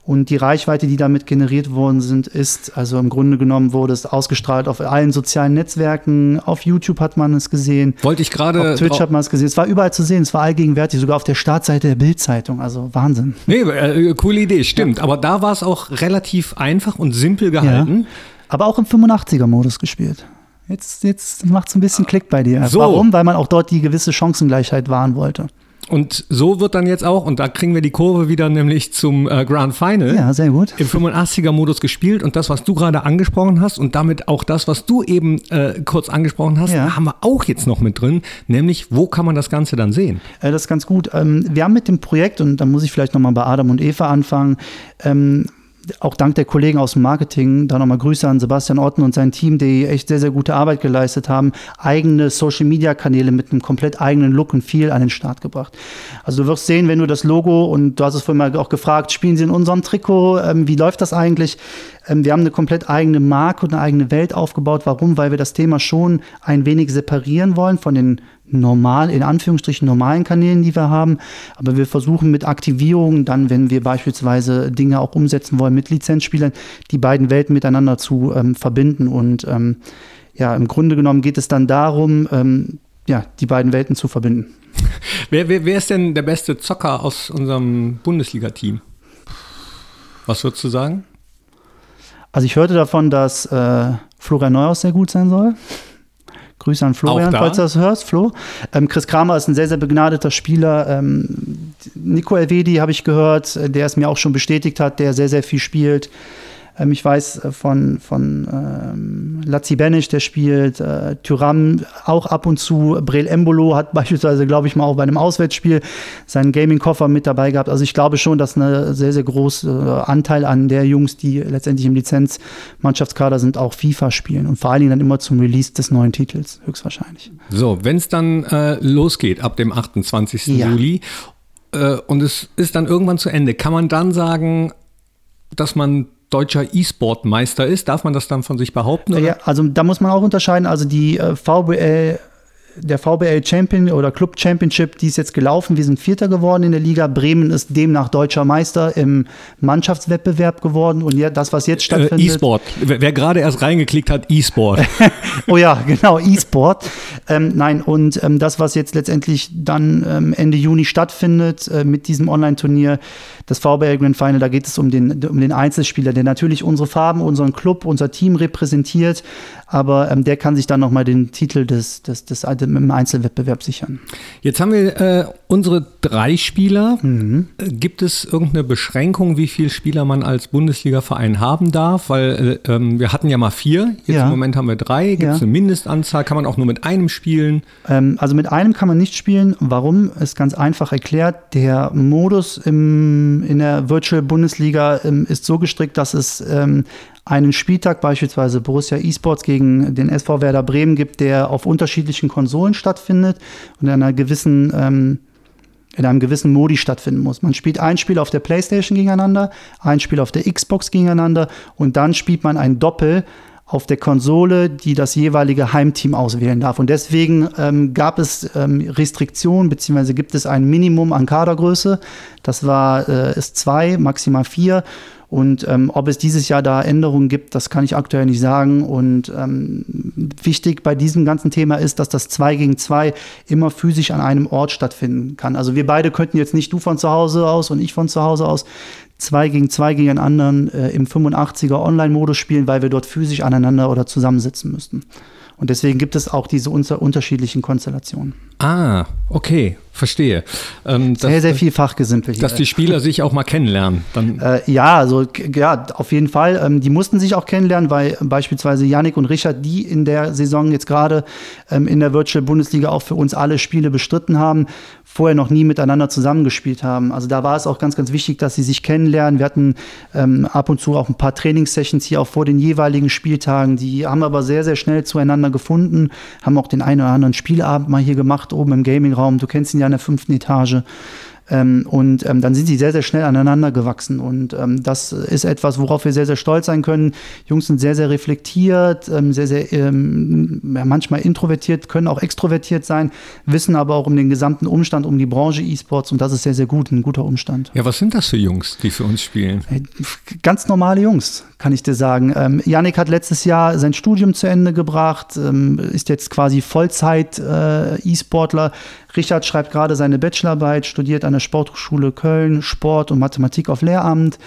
Und die Reichweite, die damit generiert worden sind, ist, also im Grunde genommen wurde es ausgestrahlt auf allen sozialen Netzwerken. Auf YouTube hat man es gesehen. Wollte ich gerade. Auf Twitch hat man es gesehen. Es war überall zu sehen. Es war allgegenwärtig, sogar auf der Startseite der Bildzeitung. Also Wahnsinn. Nee, äh, coole Idee, stimmt. Ja. Aber da war es auch relativ einfach und simpel gehalten. Ja. Aber auch im 85er-Modus gespielt. Jetzt, jetzt macht es ein bisschen Klick bei dir. So. Warum? Weil man auch dort die gewisse Chancengleichheit wahren wollte. Und so wird dann jetzt auch, und da kriegen wir die Kurve wieder nämlich zum äh, Grand Final. Ja, sehr gut. Im 85er-Modus gespielt. Und das, was du gerade angesprochen hast und damit auch das, was du eben äh, kurz angesprochen hast, ja. haben wir auch jetzt noch mit drin. Nämlich, wo kann man das Ganze dann sehen? Äh, das ist ganz gut. Ähm, wir haben mit dem Projekt, und da muss ich vielleicht nochmal bei Adam und Eva anfangen, ähm, auch dank der Kollegen aus dem Marketing, da nochmal Grüße an Sebastian Otten und sein Team, die echt sehr, sehr gute Arbeit geleistet haben, eigene Social-Media-Kanäle mit einem komplett eigenen Look und Feel an den Start gebracht. Also du wirst sehen, wenn du das Logo, und du hast es vorhin mal auch gefragt, spielen sie in unserem Trikot, ähm, wie läuft das eigentlich? Ähm, wir haben eine komplett eigene Marke und eine eigene Welt aufgebaut. Warum? Weil wir das Thema schon ein wenig separieren wollen von den normal, in Anführungsstrichen normalen Kanälen, die wir haben. Aber wir versuchen mit Aktivierungen dann, wenn wir beispielsweise Dinge auch umsetzen wollen mit Lizenzspielern, die beiden Welten miteinander zu ähm, verbinden. Und ähm, ja, im Grunde genommen geht es dann darum, ähm, ja, die beiden Welten zu verbinden. Wer, wer, wer ist denn der beste Zocker aus unserem Bundesliga-Team? Was würdest du sagen? Also ich hörte davon, dass äh, Florian Neuhaus sehr gut sein soll. Grüße an Florian, falls du das hörst, Flo. Ähm, Chris Kramer ist ein sehr, sehr begnadeter Spieler. Ähm, Nico Elvedi habe ich gehört, der es mir auch schon bestätigt hat, der sehr, sehr viel spielt. Ähm, ich weiß äh, von, von ähm, Lazzi Benisch, der spielt, äh, Tyram auch ab und zu. Brel Embolo hat beispielsweise, glaube ich, mal auch bei einem Auswärtsspiel seinen Gaming-Koffer mit dabei gehabt. Also ich glaube schon, dass ein sehr, sehr großer äh, Anteil an der Jungs, die letztendlich im Lizenzmannschaftskader sind, auch FIFA spielen. Und vor allen Dingen dann immer zum Release des neuen Titels, höchstwahrscheinlich. So, wenn es dann äh, losgeht ab dem 28. Ja. Juli äh, und es ist dann irgendwann zu Ende, kann man dann sagen, dass man deutscher E-Sport-Meister ist. Darf man das dann von sich behaupten? Oder? Ja, also da muss man auch unterscheiden. Also die äh, VBL der VBL Champion oder Club Championship, die ist jetzt gelaufen. Wir sind Vierter geworden in der Liga. Bremen ist demnach deutscher Meister im Mannschaftswettbewerb geworden. Und ja, das, was jetzt äh, stattfindet. Äh, E-Sport. Wer, wer gerade erst reingeklickt hat, E-Sport. oh ja, genau, E-Sport. Ähm, nein, und ähm, das, was jetzt letztendlich dann ähm, Ende Juni stattfindet äh, mit diesem Online-Turnier, das VBL Grand Final, da geht es um den, um den Einzelspieler, der natürlich unsere Farben, unseren Club, unser Team repräsentiert, aber ähm, der kann sich dann nochmal den Titel des, des, des, im Einzelwettbewerb sichern. Jetzt haben wir äh, unsere drei Spieler. Mhm. Äh, gibt es irgendeine Beschränkung, wie viele Spieler man als Bundesliga-Verein haben darf? Weil äh, ähm, wir hatten ja mal vier, jetzt ja. im Moment haben wir drei. Gibt es ja. eine Mindestanzahl? Kann man auch nur mit einem spielen? Ähm, also mit einem kann man nicht spielen. Warum? Ist ganz einfach erklärt. Der Modus im in der Virtual Bundesliga ähm, ist so gestrickt, dass es ähm, einen Spieltag beispielsweise Borussia eSports gegen den SV Werder Bremen gibt, der auf unterschiedlichen Konsolen stattfindet und in einer gewissen ähm, in einem gewissen Modi stattfinden muss. Man spielt ein Spiel auf der PlayStation gegeneinander, ein Spiel auf der Xbox gegeneinander und dann spielt man ein Doppel auf der Konsole, die das jeweilige Heimteam auswählen darf. Und deswegen ähm, gab es ähm, Restriktionen, beziehungsweise gibt es ein Minimum an Kadergröße. Das war, äh, ist zwei, maximal vier. Und ähm, ob es dieses Jahr da Änderungen gibt, das kann ich aktuell nicht sagen. Und ähm, wichtig bei diesem ganzen Thema ist, dass das 2 gegen 2 immer physisch an einem Ort stattfinden kann. Also wir beide könnten jetzt nicht du von zu Hause aus und ich von zu Hause aus 2 gegen 2 gegen einen anderen äh, im 85er Online-Modus spielen, weil wir dort physisch aneinander oder zusammensitzen müssten. Und deswegen gibt es auch diese unter unterschiedlichen Konstellationen. Ah, okay, verstehe. Ähm, sehr, dass, sehr viel Fachgesimpel hier. Dass die Spieler sich auch mal kennenlernen. Dann äh, ja, also ja, auf jeden Fall. Ähm, die mussten sich auch kennenlernen, weil beispielsweise Yannick und Richard, die in der Saison jetzt gerade ähm, in der Virtual Bundesliga auch für uns alle Spiele bestritten haben, vorher noch nie miteinander zusammengespielt haben. Also da war es auch ganz, ganz wichtig, dass sie sich kennenlernen. Wir hatten ähm, ab und zu auch ein paar Trainingssessions hier auch vor den jeweiligen Spieltagen. Die haben aber sehr, sehr schnell zueinander gefunden, haben auch den einen oder anderen Spielabend mal hier gemacht oben im Gamingraum. Du kennst ihn ja in der fünften Etage. Ähm, und ähm, dann sind sie sehr, sehr schnell aneinander gewachsen. Und ähm, das ist etwas, worauf wir sehr, sehr stolz sein können. Jungs sind sehr, sehr reflektiert, ähm, sehr, sehr ähm, manchmal introvertiert, können auch extrovertiert sein, wissen aber auch um den gesamten Umstand, um die Branche E-Sports. Und das ist sehr, sehr gut, ein guter Umstand. Ja, was sind das für Jungs, die für uns spielen? Ganz normale Jungs, kann ich dir sagen. Ähm, Yannick hat letztes Jahr sein Studium zu Ende gebracht, ähm, ist jetzt quasi Vollzeit-E-Sportler. Äh, Richard schreibt gerade seine Bachelorarbeit, studiert an der Sporthochschule Köln Sport und Mathematik auf Lehramt.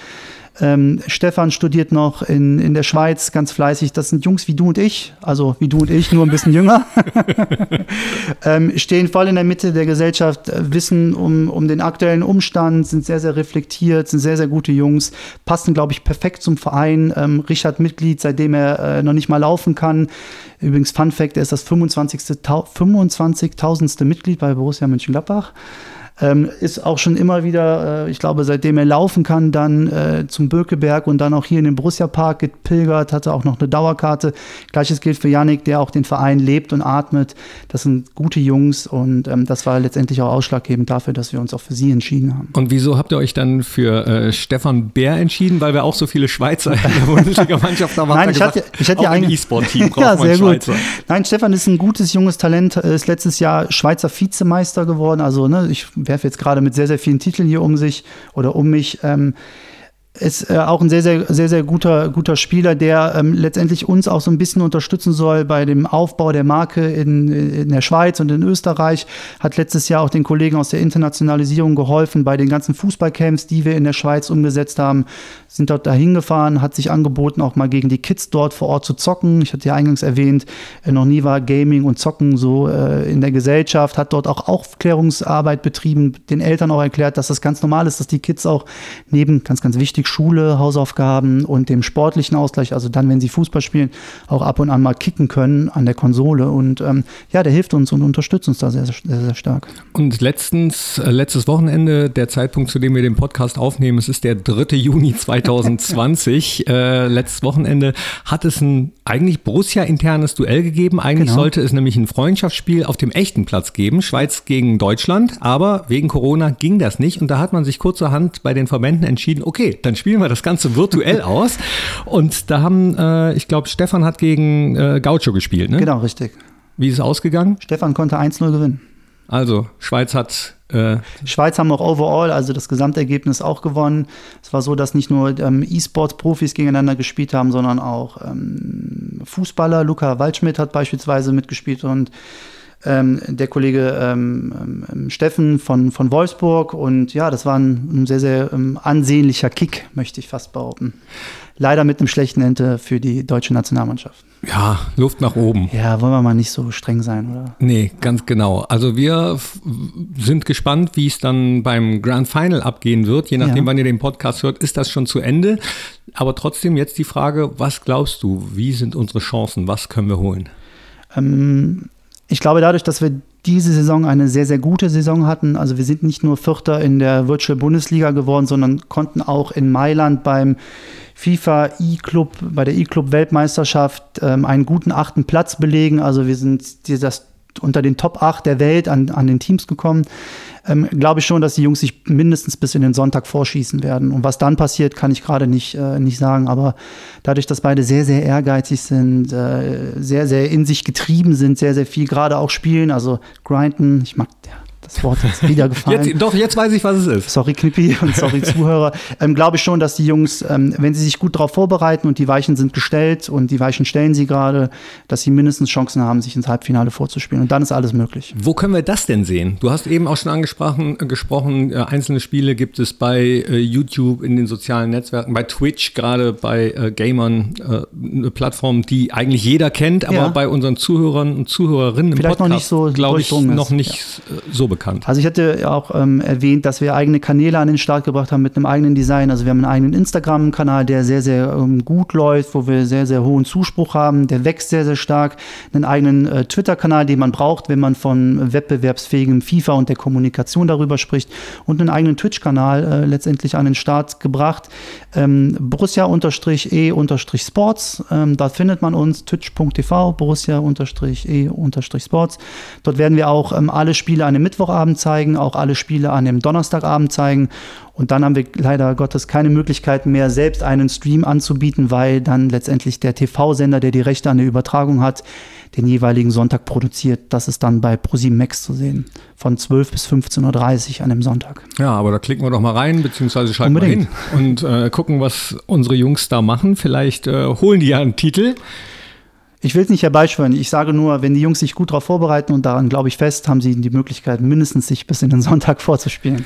Ähm, Stefan studiert noch in, in der Schweiz ganz fleißig. Das sind Jungs wie du und ich, also wie du und ich, nur ein bisschen jünger. ähm, stehen voll in der Mitte der Gesellschaft, äh, wissen um, um den aktuellen Umstand, sind sehr, sehr reflektiert, sind sehr, sehr gute Jungs, passen, glaube ich, perfekt zum Verein. Ähm, Richard Mitglied, seitdem er äh, noch nicht mal laufen kann. Übrigens, Fun Fact, er ist das 25.000. 25 Mitglied bei Borussia Mönchengladbach. Ähm, ist auch schon immer wieder, äh, ich glaube, seitdem er laufen kann, dann äh, zum Bökeberg und dann auch hier in den Borussia Park gepilgert, hatte auch noch eine Dauerkarte. Gleiches gilt für Yannick, der auch den Verein lebt und atmet. Das sind gute Jungs und ähm, das war letztendlich auch ausschlaggebend dafür, dass wir uns auch für sie entschieden haben. Und wieso habt ihr euch dann für äh, Stefan Bär entschieden? Weil wir auch so viele Schweizer in der Bundesliga-Mannschaft haben. Nein, ich hatte, ich hatte ja ein E-Sport-Team ja, sehr Schweizer. Gut. Nein, Stefan ist ein gutes junges Talent, ist letztes Jahr Schweizer Vizemeister geworden. Also ne, ich werfe jetzt gerade mit sehr, sehr vielen Titeln hier um sich oder um mich. Ähm, ist äh, auch ein sehr, sehr, sehr, sehr guter, guter Spieler, der ähm, letztendlich uns auch so ein bisschen unterstützen soll bei dem Aufbau der Marke in, in der Schweiz und in Österreich. Hat letztes Jahr auch den Kollegen aus der Internationalisierung geholfen bei den ganzen Fußballcamps, die wir in der Schweiz umgesetzt haben. Sind dort dahin gefahren, hat sich angeboten, auch mal gegen die Kids dort vor Ort zu zocken. Ich hatte ja eingangs erwähnt, äh, noch nie war Gaming und Zocken so äh, in der Gesellschaft, hat dort auch Aufklärungsarbeit betrieben, den Eltern auch erklärt, dass das ganz normal ist, dass die Kids auch neben, ganz, ganz wichtig, Schule, Hausaufgaben und dem sportlichen Ausgleich, also dann, wenn sie Fußball spielen, auch ab und an mal kicken können an der Konsole. Und ähm, ja, der hilft uns und unterstützt uns da sehr, sehr, sehr stark. Und letztens, äh, letztes Wochenende, der Zeitpunkt, zu dem wir den Podcast aufnehmen, es ist der 3. Juni 2020. äh, letztes Wochenende hat es ein eigentlich Borussia-internes Duell gegeben. Eigentlich genau. sollte es nämlich ein Freundschaftsspiel auf dem echten Platz geben, Schweiz gegen Deutschland. Aber wegen Corona ging das nicht. Und da hat man sich kurzerhand bei den Verbänden entschieden, okay, dann spielen wir das Ganze virtuell aus. Und da haben, äh, ich glaube, Stefan hat gegen äh, Gaucho gespielt, ne? Genau, richtig. Wie ist es ausgegangen? Stefan konnte 1-0 gewinnen. Also, Schweiz hat. Äh Schweiz haben auch overall, also das Gesamtergebnis auch gewonnen. Es war so, dass nicht nur ähm, E-Sports-Profis gegeneinander gespielt haben, sondern auch ähm, Fußballer. Luca Waldschmidt hat beispielsweise mitgespielt und ähm, der Kollege ähm, ähm, Steffen von, von Wolfsburg. Und ja, das war ein, ein sehr, sehr ähm, ansehnlicher Kick, möchte ich fast behaupten. Leider mit einem schlechten Ende für die deutsche Nationalmannschaft. Ja, Luft nach oben. Ja, wollen wir mal nicht so streng sein, oder? Nee, ganz genau. Also wir sind gespannt, wie es dann beim Grand Final abgehen wird. Je nachdem, ja. wann ihr den Podcast hört, ist das schon zu Ende. Aber trotzdem jetzt die Frage, was glaubst du, wie sind unsere Chancen, was können wir holen? Ähm, ich glaube, dadurch, dass wir diese Saison eine sehr, sehr gute Saison hatten, also wir sind nicht nur Vierter in der Virtual Bundesliga geworden, sondern konnten auch in Mailand beim FIFA E-Club, bei der E-Club Weltmeisterschaft ähm, einen guten achten Platz belegen. Also wir sind das unter den Top 8 der Welt an, an den Teams gekommen ähm, glaube ich schon, dass die Jungs sich mindestens bis in den Sonntag vorschießen werden. Und was dann passiert, kann ich gerade nicht, äh, nicht sagen. Aber dadurch, dass beide sehr, sehr ehrgeizig sind, äh, sehr, sehr in sich getrieben sind, sehr, sehr viel gerade auch spielen, also grinden, ich mag, ja, das Wort jetzt wieder gefallen. Jetzt, doch, jetzt weiß ich, was es ist. Sorry, Knippi und sorry, Zuhörer. Ähm, Glaube ich schon, dass die Jungs, ähm, wenn sie sich gut darauf vorbereiten und die Weichen sind gestellt und die Weichen stellen sie gerade, dass sie mindestens Chancen haben, sich ins Halbfinale vorzuspielen. Und dann ist alles möglich. Wo können wir das denn sehen? Du hast eben auch schon angesprochen, äh, gesprochen, äh, einzelne Spiele gibt es bei äh, YouTube, in den sozialen Netzwerken, bei Twitch, gerade bei äh, Gamern, äh, eine Plattform, die eigentlich jeder kennt, aber Ja. bei unseren Zuhörern und Zuhörerinnen Vielleicht noch nicht so glaube ich, noch nicht äh, so bekannt. Also ich hatte auch ähm, erwähnt, dass wir eigene Kanäle an den Start gebracht haben mit einem eigenen Design. Also wir haben einen eigenen Instagram-Kanal, der sehr, sehr ähm, gut läuft, wo wir sehr, sehr hohen Zuspruch haben. Der wächst sehr, sehr stark. Einen eigenen äh, Twitter-Kanal, den man braucht, wenn man von wettbewerbsfähigem FIFA und der Kommunikation darüber spricht. Und einen eigenen Twitch-Kanal äh, letztendlich an den Start gebracht. Ähm, Borussia-E-Sports. Ähm, da findet man uns twitch.tv, Borussia-E-Sports. Dort werden wir auch ähm, alle Spiele an dem Mittwochabend zeigen, auch alle Spiele an dem Donnerstagabend zeigen. Und dann haben wir leider Gottes keine Möglichkeit mehr, selbst einen Stream anzubieten, weil dann letztendlich der TV-Sender, der die Rechte an der Übertragung hat, den jeweiligen Sonntag produziert. Das ist dann bei ProSieben Max zu sehen. Von 12 bis 15.30 Uhr an dem Sonntag. Ja, aber da klicken wir doch mal rein, beziehungsweise schalten wir hin und äh, gucken, was unsere Jungs da machen. Vielleicht äh, holen die ja einen Titel. Ich will es nicht herbeischwören. Ich sage nur, wenn die Jungs sich gut darauf vorbereiten und daran glaube ich fest, haben sie die Möglichkeit, mindestens sich bis in den Sonntag vorzuspielen.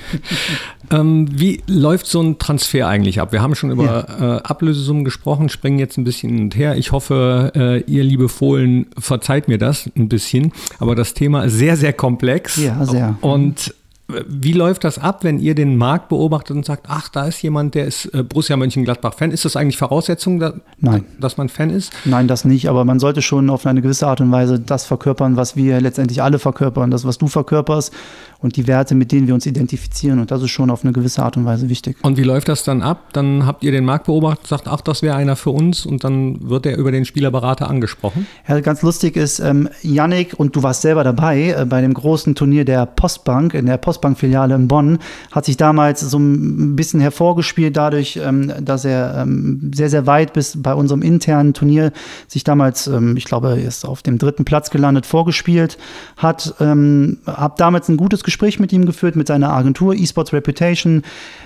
Ähm, wie läuft so ein Transfer eigentlich ab? Wir haben schon über äh, Ablösesummen gesprochen, springen jetzt ein bisschen hin und her. Ich hoffe, äh, ihr liebe Fohlen verzeiht mir das ein bisschen. Aber das Thema ist sehr, sehr komplex. Ja, sehr. Und wie läuft das ab, wenn ihr den Markt beobachtet und sagt, ach, da ist jemand, der ist äh, Borussia Mönchengladbach-Fan? Ist das eigentlich Voraussetzung, da, Nein. dass man Fan ist? Nein, das nicht, aber man sollte schon auf eine gewisse Art und Weise das verkörpern, was wir letztendlich alle verkörpern, das, was du verkörperst und die Werte, mit denen wir uns identifizieren. Und das ist schon auf eine gewisse Art und Weise wichtig. Und wie läuft das dann ab? Dann habt ihr den Markt beobachtet, sagt, ach, das wäre einer für uns und dann wird er über den Spielerberater angesprochen. Ja, ganz lustig ist, ähm, Yannick, und du warst selber dabei, äh, bei dem großen Turnier der Postbank, in der Postbank-Filiale in Bonn, hat sich damals so ein bisschen hervorgespielt dadurch, ähm, dass er ähm, sehr, sehr weit bis bei unserem internen Turnier sich damals, ähm, ich glaube, er ist auf dem dritten Platz gelandet, vorgespielt hat. Ähm, hab damals ein gutes Gespräch mit ihm geführt, mit seiner Agentur eSports Reputation.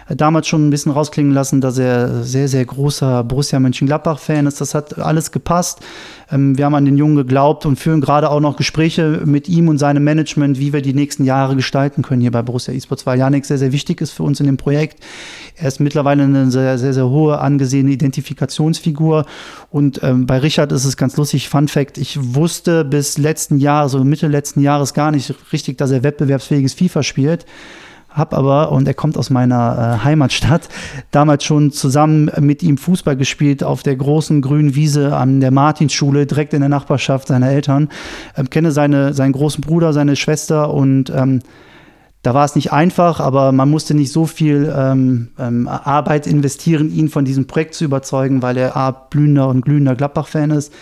Äh, Damals schon ein bisschen rausklingen lassen, dass er sehr, sehr großer Borussia Mönchengladbach-Fan ist. Das hat alles gepasst. Ähm, wir haben an den Jungen geglaubt und führen gerade auch noch Gespräche mit ihm und seinem Management, wie wir die nächsten Jahre gestalten können hier bei Borussia eSports, weil Janik sehr, sehr wichtig ist für uns in dem Projekt. Er ist mittlerweile eine sehr, sehr, sehr hohe angesehene Identifikationsfigur. Und ähm, bei Richard ist es ganz lustig, Fun Fact, ich wusste bis letzten Jahr, so Mitte letzten Jahres gar nicht richtig, dass er wettbewerbsfähiges FIFA spielt hab aber, und er kommt aus meiner äh, Heimatstadt, damals schon zusammen mit ihm Fußball gespielt auf der großen grünen Wiese an der Martinsschule, direkt in der Nachbarschaft seiner Eltern. Ähm, kenne seine, seinen großen Bruder, seine Schwester und ähm, da war es nicht einfach, aber man musste nicht so viel ähm, ähm, Arbeit investieren, ihn von diesem Projekt zu überzeugen, weil er A, blühender und glühender Gladbach-Fan ist.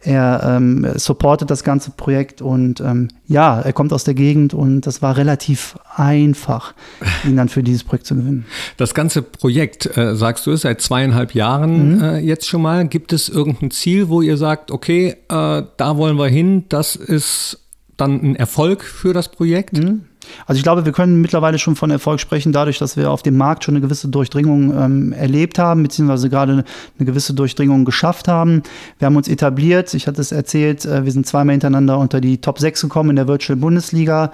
Er ähm, supportet das ganze Projekt und ähm, ja, er kommt aus der Gegend und das war relativ einfach, ihn dann für dieses Projekt zu gewinnen. Das ganze Projekt, äh, sagst du, ist seit zweieinhalb Jahren Mhm. äh, jetzt schon mal. Gibt es irgendein Ziel, wo ihr sagt, okay, äh, da wollen wir hin, das ist dann ein Erfolg für das Projekt? Also ich glaube, wir können mittlerweile schon von Erfolg sprechen, dadurch, dass wir auf dem Markt schon eine gewisse Durchdringung ähm, erlebt haben, beziehungsweise gerade eine gewisse Durchdringung geschafft haben. Wir haben uns etabliert, ich hatte es erzählt, äh, wir sind zweimal hintereinander unter die Top 6 gekommen in der Virtual Bundesliga.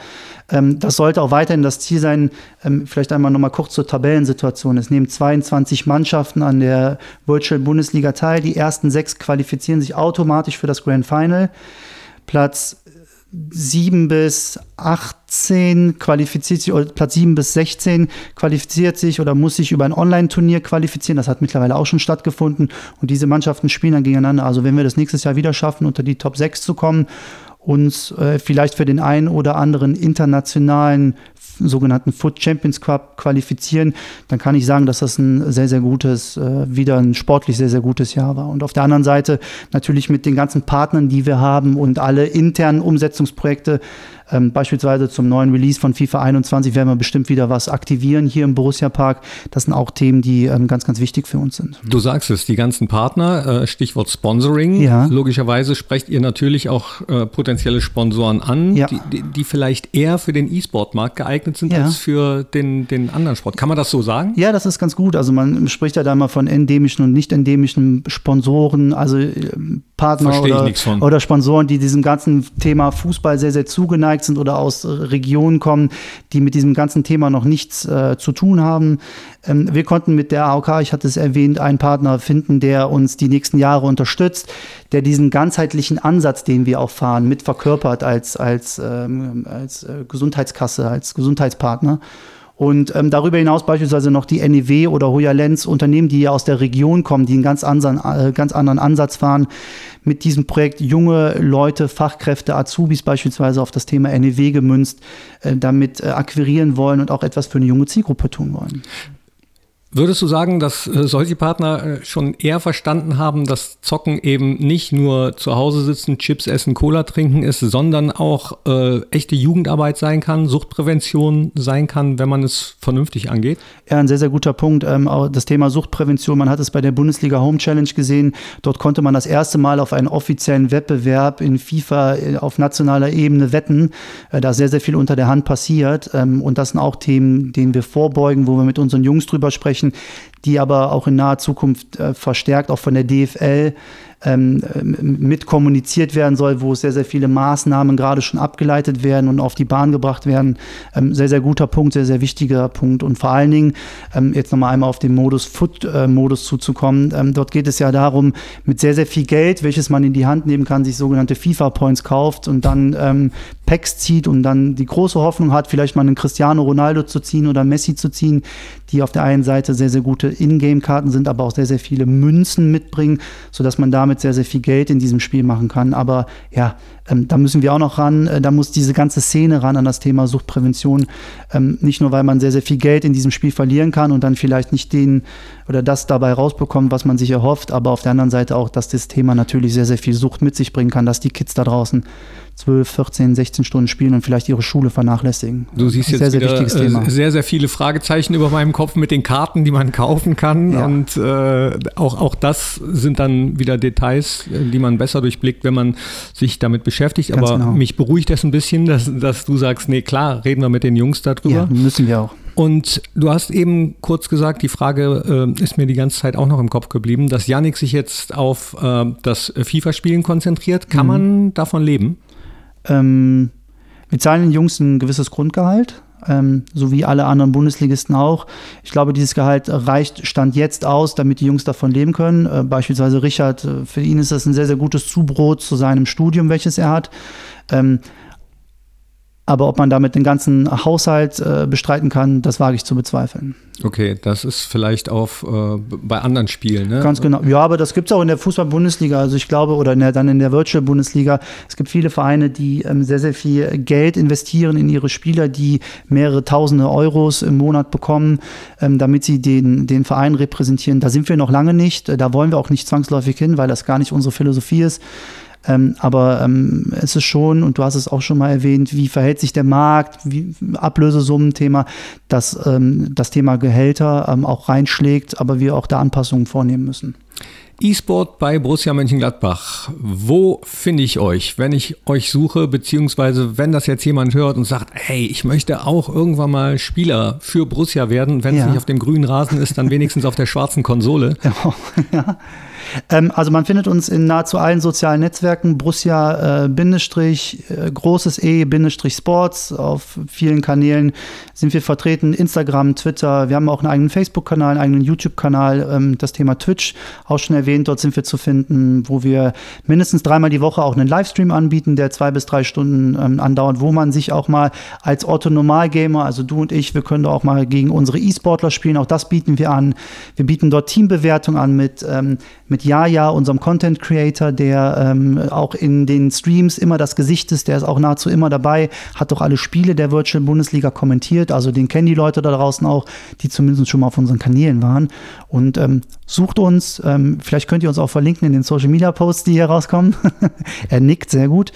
Ähm, das sollte auch weiterhin das Ziel sein. Ähm, vielleicht einmal nochmal kurz zur Tabellensituation. Es nehmen 22 Mannschaften an der Virtual Bundesliga teil. Die ersten sechs qualifizieren sich automatisch für das Grand Final. Platz 7 bis 18 qualifiziert sich, oder Platz 7 bis 16 qualifiziert sich oder muss sich über ein Online-Turnier qualifizieren. Das hat mittlerweile auch schon stattgefunden. Und diese Mannschaften spielen dann gegeneinander. Also wenn wir das nächstes Jahr wieder schaffen, unter die Top 6 zu kommen, uns äh, vielleicht für den einen oder anderen internationalen sogenannten Foot Champions Cup qualifizieren, dann kann ich sagen, dass das ein sehr, sehr gutes, äh, wieder ein sportlich sehr, sehr gutes Jahr war. Und auf der anderen Seite natürlich mit den ganzen Partnern, die wir haben und alle internen Umsetzungsprojekte Ähm, beispielsweise zum neuen Release von FIFA 21 werden wir bestimmt wieder was aktivieren hier im Borussia Park. Das sind auch Themen, die ähm, ganz, ganz wichtig für uns sind. Du sagst es, die ganzen Partner, äh, Stichwort Sponsoring. Ja. Logischerweise sprecht ihr natürlich auch äh, potenzielle Sponsoren an, ja. die, die, vielleicht eher für den E-Sport-Markt geeignet sind ja. als für den, den anderen Sport. Kann man das so sagen? Ja, das ist ganz gut. Also man spricht ja da mal von endemischen und nicht endemischen Sponsoren, also äh, Partner oder, oder, Sponsoren, die diesem ganzen Thema Fußball sehr, sehr zugeneigt sind oder aus Regionen kommen, die mit diesem ganzen Thema noch nichts äh, zu tun haben. Ähm, wir konnten mit der AOK, ich hatte es erwähnt, einen Partner finden, der uns die nächsten Jahre unterstützt, der diesen ganzheitlichen Ansatz, den wir auch fahren, mit verkörpert als, als, ähm, als äh, Gesundheitskasse, als Gesundheitspartner. Und ähm, darüber hinaus beispielsweise noch die NEW oder Hoya Lenz, Unternehmen, die ja aus der Region kommen, die einen ganz anderen, äh, ganz anderen Ansatz fahren, mit diesem Projekt junge Leute, Fachkräfte, Azubis beispielsweise auf das Thema NEW gemünzt, äh, damit äh, akquirieren wollen und auch etwas für eine junge Zielgruppe tun wollen. Würdest du sagen, dass äh, solche Partner äh, schon eher verstanden haben, dass Zocken eben nicht nur zu Hause sitzen, Chips essen, Cola trinken ist, sondern auch äh, echte Jugendarbeit sein kann, Suchtprävention sein kann, wenn man es vernünftig angeht? Ja, ein sehr, sehr guter Punkt. Ähm, das Thema Suchtprävention, man hat es bei der Bundesliga Home Challenge gesehen. Dort konnte man das erste Mal auf einen offiziellen Wettbewerb in FIFA äh, auf nationaler Ebene wetten. Äh, da sehr, sehr viel unter der Hand passiert. Ähm, und das sind auch Themen, denen wir vorbeugen, wo wir mit unseren Jungs drüber sprechen Anführungsstrichen die aber auch in naher Zukunft äh, verstärkt auch von der DFL ähm, mit kommuniziert werden soll, wo sehr, sehr viele Maßnahmen gerade schon abgeleitet werden und auf die Bahn gebracht werden. Ähm, sehr, sehr guter Punkt, sehr, sehr wichtiger Punkt. Und vor allen Dingen, ähm, jetzt nochmal einmal auf den Modus Foot-Modus äh, zuzukommen, ähm, dort geht es ja darum, mit sehr, sehr viel Geld, welches man in die Hand nehmen kann, sich sogenannte FIFA-Points kauft und dann ähm, Packs zieht und dann die große Hoffnung hat, vielleicht mal einen Cristiano Ronaldo zu ziehen oder Messi zu ziehen, die auf der einen Seite sehr, sehr gute Ingame-Karten sind, aber auch sehr, sehr viele Münzen mitbringen, sodass man damit sehr, sehr viel Geld in diesem Spiel machen kann. Aber ja, ähm, da müssen wir auch noch ran. Äh, da muss diese ganze Szene ran an das Thema Suchtprävention. Ähm, nicht nur, weil man sehr, sehr viel Geld in diesem Spiel verlieren kann und dann vielleicht nicht den oder das dabei rausbekommt, was man sich erhofft, aber auf der anderen Seite auch, dass das Thema natürlich sehr, sehr viel Sucht mit sich bringen kann, dass die Kids da draußen 12, 14, 16 Stunden spielen und vielleicht ihre Schule vernachlässigen. Du siehst jetzt sehr, sehr, wichtiges Thema. Äh, sehr, sehr viele Fragezeichen über meinem Kopf mit den Karten, die man kaufen kann. Ja. Und äh, auch, auch das sind dann wieder Details, die man besser durchblickt, wenn man sich damit beschäftigt. Ganz Aber genau. mich beruhigt das ein bisschen, dass, dass du sagst, nee, klar, reden wir mit den Jungs darüber. Ja, müssen wir auch. Und du hast eben kurz gesagt, die Frage äh, ist mir die ganze Zeit auch noch im Kopf geblieben, dass Yannick sich jetzt auf äh, das FIFA-Spielen konzentriert. Kann mhm. man davon leben? Ähm, wir zahlen den Jungs ein gewisses Grundgehalt, ähm, so wie alle anderen Bundesligisten auch. Ich glaube, dieses Gehalt reicht Stand jetzt aus, damit die Jungs davon leben können. Äh, beispielsweise Richard, äh, für ihn ist das ein sehr, sehr gutes Zubrot zu seinem Studium, welches er hat. Ähm, aber ob man damit den ganzen Haushalt äh, bestreiten kann, das wage ich zu bezweifeln. Okay, das ist vielleicht auch äh, bei anderen Spielen, ne? Ganz genau. Ja, aber das gibt es auch in der Fußball-Bundesliga. Also ich glaube, oder in der, dann in der Virtual-Bundesliga. Es gibt viele Vereine, die ähm, sehr, sehr viel Geld investieren in ihre Spieler, die mehrere tausende Euros im Monat bekommen, ähm, damit sie den, den Verein repräsentieren. Da sind wir noch lange nicht. Da wollen wir auch nicht zwangsläufig hin, weil das gar nicht unsere Philosophie ist. Ähm, aber ähm, es ist schon, und du hast es auch schon mal erwähnt, wie verhält sich der Markt, wie Ablösesummen-Thema, dass ähm, das Thema Gehälter ähm, auch reinschlägt, aber wir auch da Anpassungen vornehmen müssen. E-Sport bei Borussia Mönchengladbach. Wo finde ich euch, wenn ich euch suche, beziehungsweise wenn das jetzt jemand hört und sagt, hey, ich möchte auch irgendwann mal Spieler für Borussia werden, wenn ja. es nicht auf dem grünen Rasen ist, dann wenigstens auf der schwarzen Konsole. Ja. ja. Ähm, also man findet uns in nahezu allen sozialen Netzwerken, Brussia, äh, Bindestrich, äh, großes E, Bindestrich Sports. Auf vielen Kanälen sind wir vertreten. Instagram, Twitter. Wir haben auch einen eigenen Facebook-Kanal, einen eigenen YouTube-Kanal. Ähm, das Thema Twitch auch schon erwähnt. Dort sind wir zu finden, wo wir mindestens dreimal die Woche auch einen Livestream anbieten, der zwei bis drei Stunden ähm, andauert, wo man sich auch mal als Otto-Normal-Gamer, also du und ich, wir können da auch mal gegen unsere E-Sportler spielen. Auch das bieten wir an. Wir bieten dort Teambewertung an mit, ähm, mit Jaja, unserem Content Creator, der ähm, auch in den Streams immer das Gesicht ist, der ist auch nahezu immer dabei, hat doch alle Spiele der Virtual Bundesliga kommentiert, also den kennen die Leute da draußen auch, die zumindest schon mal auf unseren Kanälen waren. Und ähm, sucht uns, ähm, vielleicht könnt ihr uns auch verlinken in den Social Media Posts, die hier rauskommen. er nickt sehr gut,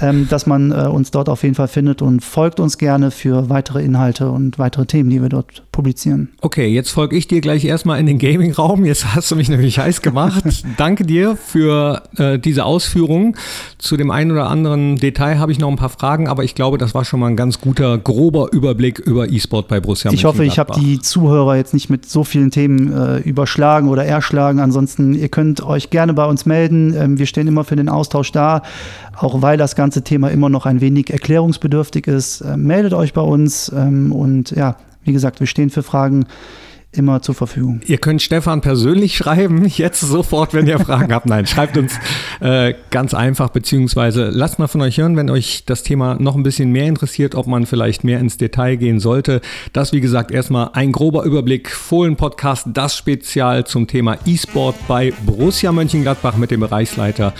ähm, dass man äh, uns dort auf jeden Fall findet und folgt uns gerne für weitere Inhalte und weitere Themen, die wir dort publizieren. Okay, jetzt folge ich dir gleich erstmal in den Gaming-Raum. Jetzt hast du mich nämlich heiß gemacht. Danke dir für äh, diese Ausführungen. Zu dem einen oder anderen Detail habe ich noch ein paar Fragen, aber ich glaube, das war schon mal ein ganz guter, grober Überblick über E-Sport bei Borussia Ich hoffe, ich habe die Zuhörer jetzt nicht mit so vielen Themen äh, überschlagen oder erschlagen. Ansonsten, ihr könnt euch gerne bei uns melden. Ähm, wir stehen immer für den Austausch da, auch weil das ganze Thema immer noch ein wenig erklärungsbedürftig ist. Äh, meldet euch bei uns ähm, und ja, wie gesagt, wir stehen für Fragen immer zur Verfügung. Ihr könnt Stefan persönlich schreiben, jetzt sofort, wenn ihr Fragen habt. Nein, schreibt uns äh, ganz einfach, beziehungsweise lasst mal von euch hören, wenn euch das Thema noch ein bisschen mehr interessiert, ob man vielleicht mehr ins Detail gehen sollte. Das, wie gesagt, erstmal ein grober Überblick. Fohlen-Podcast, das Spezial zum Thema E-Sport bei Borussia Mönchengladbach mit dem Bereichsleiter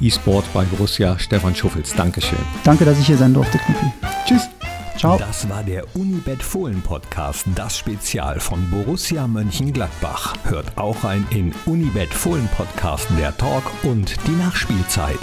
E-Sport bei Borussia, Stefan Schuffels. Dankeschön. Danke, dass ich hier sein durfte, Knippi. Tschüss. Ciao. Das war der Unibet Fohlen Podcast, das Spezial von Borussia Mönchengladbach. Hört auch rein in Unibet Fohlen Podcast der Talk und die Nachspielzeit.